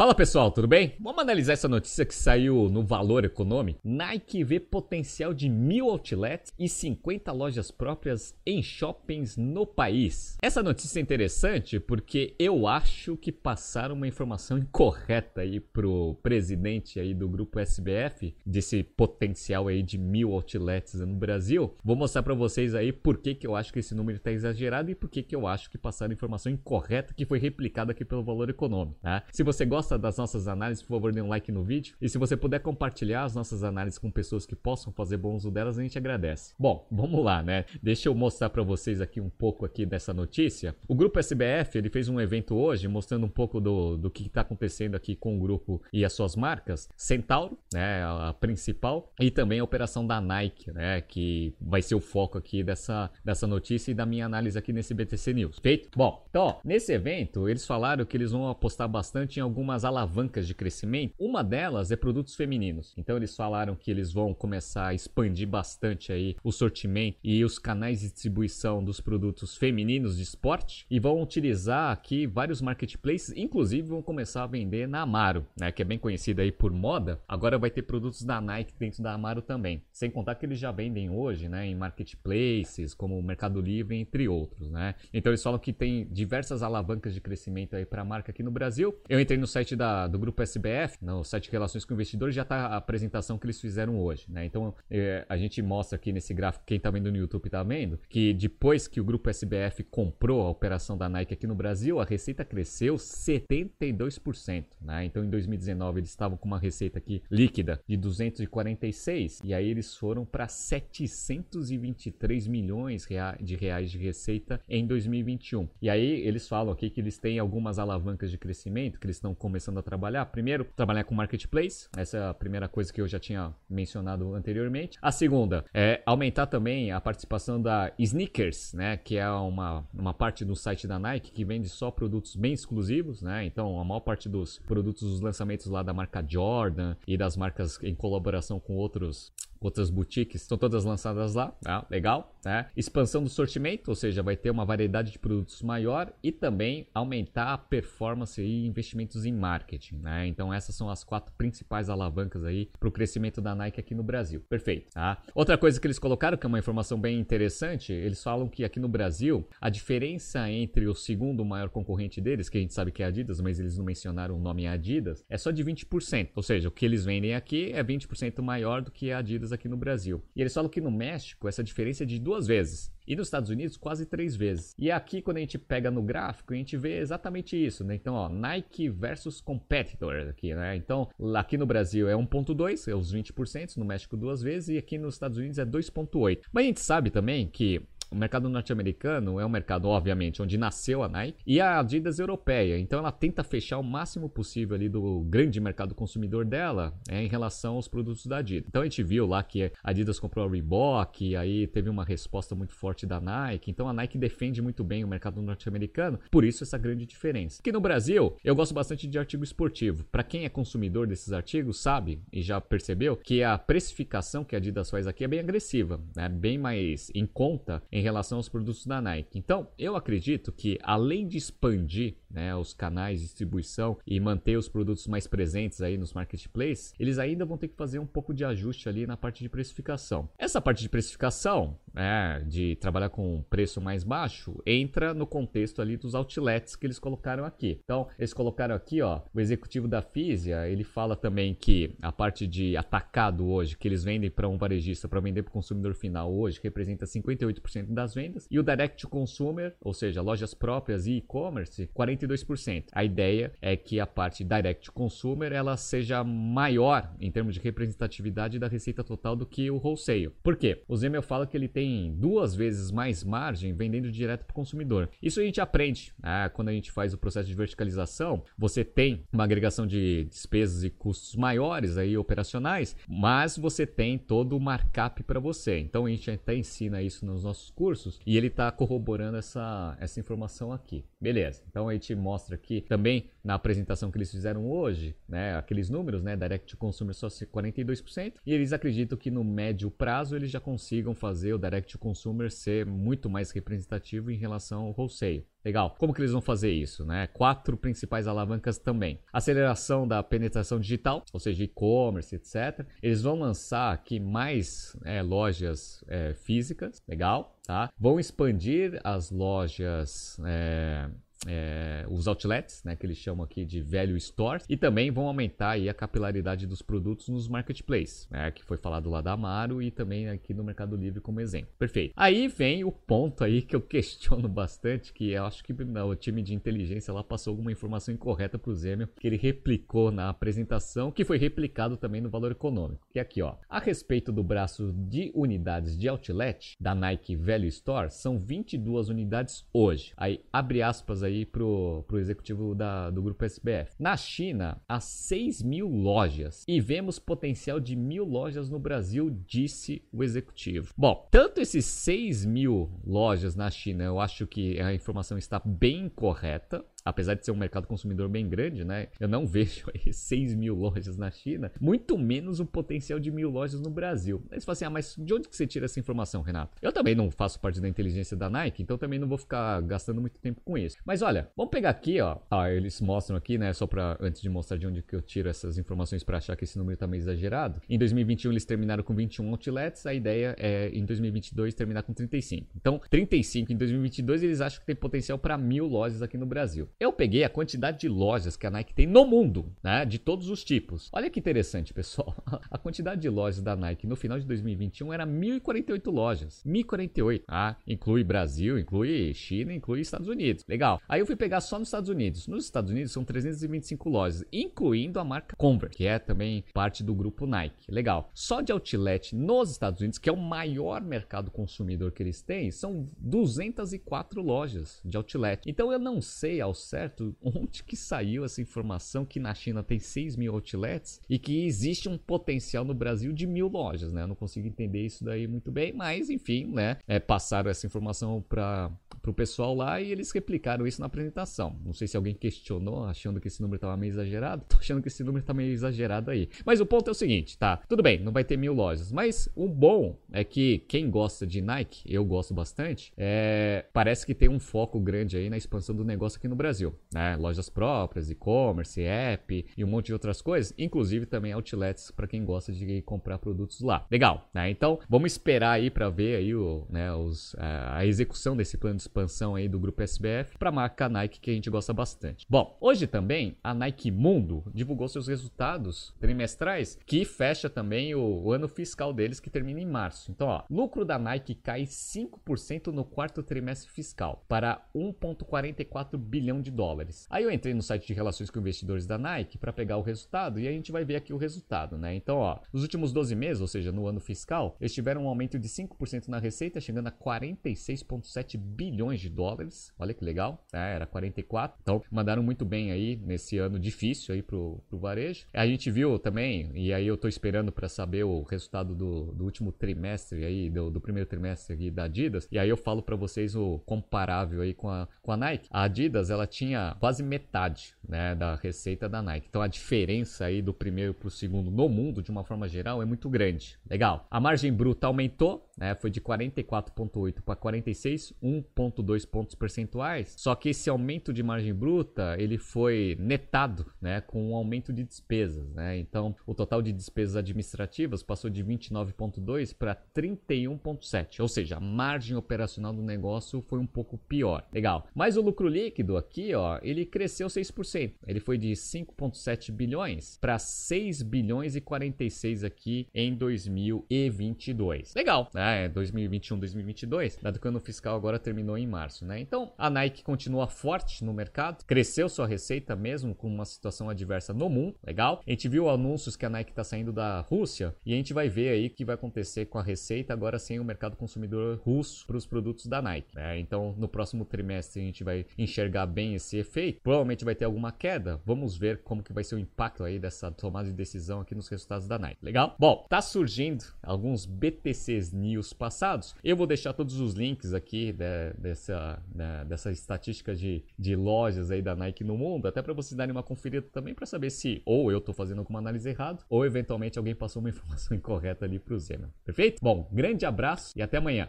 Fala pessoal, tudo bem? Vamos analisar essa notícia que saiu no Valor Econômico. Nike vê potencial de mil outlets e 50 lojas próprias em shoppings no país. Essa notícia é interessante porque eu acho que passaram uma informação incorreta aí pro presidente aí do grupo SBF desse potencial aí de mil outlets no Brasil. Vou mostrar para vocês aí por que, que eu acho que esse número está exagerado e por que, que eu acho que passaram informação incorreta que foi replicada aqui pelo Valor Econômico. Tá? Se você gosta das nossas análises, por favor, dê um like no vídeo. E se você puder compartilhar as nossas análises com pessoas que possam fazer bom uso delas, a gente agradece. Bom, vamos lá, né? Deixa eu mostrar para vocês aqui um pouco aqui dessa notícia. O grupo SBF, ele fez um evento hoje mostrando um pouco do, do que está acontecendo aqui com o grupo e as suas marcas. Centauro, né, a principal, e também a operação da Nike, né, que vai ser o foco aqui dessa, dessa notícia e da minha análise aqui nesse BTC News. Feito? Bom, então, ó, nesse evento, eles falaram que eles vão apostar bastante em algumas alavancas de crescimento. Uma delas é produtos femininos. Então eles falaram que eles vão começar a expandir bastante aí o sortimento e os canais de distribuição dos produtos femininos de esporte e vão utilizar aqui vários marketplaces, inclusive vão começar a vender na Amaro, né, que é bem conhecida aí por moda. Agora vai ter produtos da Nike dentro da Amaro também. Sem contar que eles já vendem hoje, né, em marketplaces como o Mercado Livre, entre outros, né? Então eles falam que tem diversas alavancas de crescimento aí para a marca aqui no Brasil. Eu entrei no site da, do grupo SBF, no site de relações com investidores, já está a apresentação que eles fizeram hoje, né? Então é, a gente mostra aqui nesse gráfico, quem está vendo no YouTube está vendo, que depois que o grupo SBF comprou a operação da Nike aqui no Brasil, a receita cresceu 72%, né? Então em 2019 eles estavam com uma receita aqui líquida de 246 e aí eles foram para 723 milhões de reais de receita em 2021. E aí eles falam aqui que eles têm algumas alavancas de crescimento que eles estão começando a trabalhar. Primeiro, trabalhar com marketplace. Essa é a primeira coisa que eu já tinha mencionado anteriormente. A segunda é aumentar também a participação da Sneakers, né, que é uma, uma parte do site da Nike que vende só produtos bem exclusivos, né? Então, a maior parte dos produtos, dos lançamentos lá da marca Jordan e das marcas em colaboração com outros outras boutiques estão todas lançadas lá, tá? legal, né? Expansão do sortimento, ou seja, vai ter uma variedade de produtos maior e também aumentar a performance e investimentos em marketing, né? Então essas são as quatro principais alavancas aí para o crescimento da Nike aqui no Brasil. Perfeito, tá? Outra coisa que eles colocaram, que é uma informação bem interessante, eles falam que aqui no Brasil a diferença entre o segundo maior concorrente deles, que a gente sabe que é a Adidas, mas eles não mencionaram o nome Adidas, é só de 20%. Ou seja, o que eles vendem aqui é 20% maior do que a Adidas aqui no Brasil. E eles falam que no México essa diferença é de duas vezes. E nos Estados Unidos, quase três vezes. E aqui, quando a gente pega no gráfico, a gente vê exatamente isso, né? Então, ó, Nike versus competitor aqui, né? Então, aqui no Brasil é 1.2, é os 20%, no México duas vezes, e aqui nos Estados Unidos é 2.8. Mas a gente sabe também que o mercado norte-americano é um mercado, obviamente, onde nasceu a Nike e a Adidas europeia. Então ela tenta fechar o máximo possível ali do grande mercado consumidor dela é, em relação aos produtos da Adidas. Então a gente viu lá que a Adidas comprou a Reebok aí teve uma resposta muito forte da Nike. Então a Nike defende muito bem o mercado norte-americano, por isso essa grande diferença. Aqui no Brasil, eu gosto bastante de artigo esportivo. Para quem é consumidor desses artigos, sabe e já percebeu que a precificação que a Adidas faz aqui é bem agressiva, né? bem mais em conta em em relação aos produtos da Nike. Então, eu acredito que além de expandir né, os canais de distribuição e manter os produtos mais presentes aí nos marketplaces, eles ainda vão ter que fazer um pouco de ajuste ali na parte de precificação. Essa parte de precificação, né, de trabalhar com um preço mais baixo, entra no contexto ali dos outlets que eles colocaram aqui. Então, eles colocaram aqui, ó, o executivo da Fisia, ele fala também que a parte de atacado hoje, que eles vendem para um varejista para vender para o consumidor final hoje, representa 58% das vendas, e o direct to consumer, ou seja, lojas próprias e e-commerce, 42%. A ideia é que a parte direct consumer ela seja maior em termos de representatividade da receita total do que o wholesale. Por quê? O Zemel fala que ele tem duas vezes mais margem vendendo direto para o consumidor. Isso a gente aprende né? quando a gente faz o processo de verticalização. Você tem uma agregação de despesas e custos maiores aí operacionais, mas você tem todo o markup para você. Então a gente até ensina isso nos nossos cursos e ele está corroborando essa, essa informação aqui. Beleza, então a gente mostra aqui também na apresentação que eles fizeram hoje, né, aqueles números, né, Direct to Consumer só 42%, e eles acreditam que no médio prazo eles já consigam fazer o Direct to Consumer ser muito mais representativo em relação ao wholesale. Legal. Como que eles vão fazer isso, né? Quatro principais alavancas também. Aceleração da penetração digital, ou seja, e-commerce, etc. Eles vão lançar aqui mais é, lojas é, físicas, legal, tá? Vão expandir as lojas é, é, os outlets, né, que eles chamam aqui de value stores, e também vão aumentar aí a capilaridade dos produtos nos marketplaces, né, que foi falado lá da Amaro e também aqui no Mercado Livre como exemplo. Perfeito. Aí vem o ponto aí que eu questiono bastante, que eu acho que não, o time de inteligência lá passou alguma informação incorreta para o Zemel, que ele replicou na apresentação, que foi replicado também no valor econômico, que é aqui, ó. A respeito do braço de unidades de outlet da Nike Value Store, são 22 unidades hoje. Aí abre aspas aí aí pro, pro executivo da, do grupo SBF. Na China, há 6 mil lojas e vemos potencial de mil lojas no Brasil, disse o executivo. Bom, tanto esses 6 mil lojas na China, eu acho que a informação está bem correta apesar de ser um mercado consumidor bem grande, né? Eu não vejo aí 6 mil lojas na China, muito menos um potencial de mil lojas no Brasil. Aí você fala assim, ah, mas de onde que você tira essa informação, Renato? Eu também não faço parte da inteligência da Nike, então também não vou ficar gastando muito tempo com isso. Mas olha, vamos pegar aqui, ó. Ah, eles mostram aqui, né? Só para antes de mostrar de onde que eu tiro essas informações para achar que esse número tá meio exagerado. Em 2021 eles terminaram com 21 outlets, a ideia é em 2022 terminar com 35. Então, 35 em 2022 eles acham que tem potencial para mil lojas aqui no Brasil. Eu peguei a quantidade de lojas que a Nike tem no mundo, né? De todos os tipos. Olha que interessante, pessoal. A quantidade de lojas da Nike no final de 2021 era 1.048 lojas. 1.048. Ah, inclui Brasil, inclui China, inclui Estados Unidos. Legal. Aí eu fui pegar só nos Estados Unidos. Nos Estados Unidos são 325 lojas, incluindo a marca Converse, que é também parte do grupo Nike. Legal. Só de outlet nos Estados Unidos, que é o maior mercado consumidor que eles têm, são 204 lojas de outlet. Então eu não sei ao certo onde que saiu essa informação que na China tem 6 mil outlets e que existe um potencial no Brasil de mil lojas, né? Eu não consigo entender isso daí muito bem, mas enfim, né? É, passaram essa informação para o pessoal lá e eles replicaram isso na apresentação. Não sei se alguém questionou, achando que esse número estava meio exagerado. Tô achando que esse número está meio exagerado aí. Mas o ponto é o seguinte, tá? Tudo bem, não vai ter mil lojas, mas o bom é que quem gosta de Nike, eu gosto bastante, é, parece que tem um foco grande aí na expansão do negócio aqui no Brasil, né? Lojas próprias, e-commerce, app e um monte de outras coisas, inclusive também outlets para quem gosta de comprar produtos lá. Legal, né? Então, vamos esperar aí para ver aí o, né, os, a execução desse plano de expansão aí do grupo SBF para a marca Nike que a gente gosta bastante. Bom, hoje também a Nike Mundo divulgou seus resultados trimestrais que fecha também o, o ano fiscal deles que termina em março. Então, ó, lucro da Nike cai 5% no quarto trimestre fiscal para 1.44 bilhão de dólares. Aí eu entrei no site de relações com investidores da Nike para pegar o resultado e a gente vai ver aqui o resultado, né? Então, ó, nos últimos 12 meses, ou seja, no ano fiscal, eles tiveram um aumento de 5% na receita, chegando a 46,7 bilhões de dólares. Olha que legal, né? Era 44. Então, mandaram muito bem aí nesse ano difícil aí pro, pro varejo. A gente viu também, e aí eu tô esperando para saber o resultado do, do último trimestre aí, do, do primeiro trimestre aqui da Adidas. E aí eu falo para vocês o comparável aí com a, com a Nike. A Adidas, ela tinha quase metade né, da receita da Nike. Então a diferença aí do primeiro para o segundo no mundo, de uma forma geral, é muito grande. Legal. A margem bruta aumentou, né, foi de 44,8 para 46, 1,2 pontos percentuais. Só que esse aumento de margem bruta ele foi netado né, com um aumento de despesas. Né? Então o total de despesas administrativas passou de 29,2 para 31,7. Ou seja, a margem operacional do negócio foi um pouco pior. Legal. Mas o lucro líquido aqui, ó, ele cresceu 6%. Ele foi de 5,7 bilhões para 6 bilhões e 46 aqui em 2022. Legal, né? 2021, 2022, dado que o ano fiscal agora terminou em março, né? Então, a Nike continua forte no mercado, cresceu sua receita mesmo com uma situação adversa no mundo, legal? A gente viu anúncios que a Nike está saindo da Rússia e a gente vai ver aí o que vai acontecer com a receita agora sem o mercado consumidor russo para os produtos da Nike, né? Então, no próximo trimestre a gente vai enxergar bem esse efeito, provavelmente vai ter alguma queda. Vamos ver como que vai ser o impacto aí dessa tomada de decisão aqui nos resultados da Nike. Legal? Bom, tá surgindo alguns BTCs News passados. Eu vou deixar todos os links aqui de, dessa, de, dessa estatística de, de lojas aí da Nike no mundo, até para vocês darem uma conferida também para saber se ou eu tô fazendo alguma análise errada ou eventualmente alguém passou uma informação incorreta ali pro Zema. Perfeito? Bom, grande abraço e até amanhã.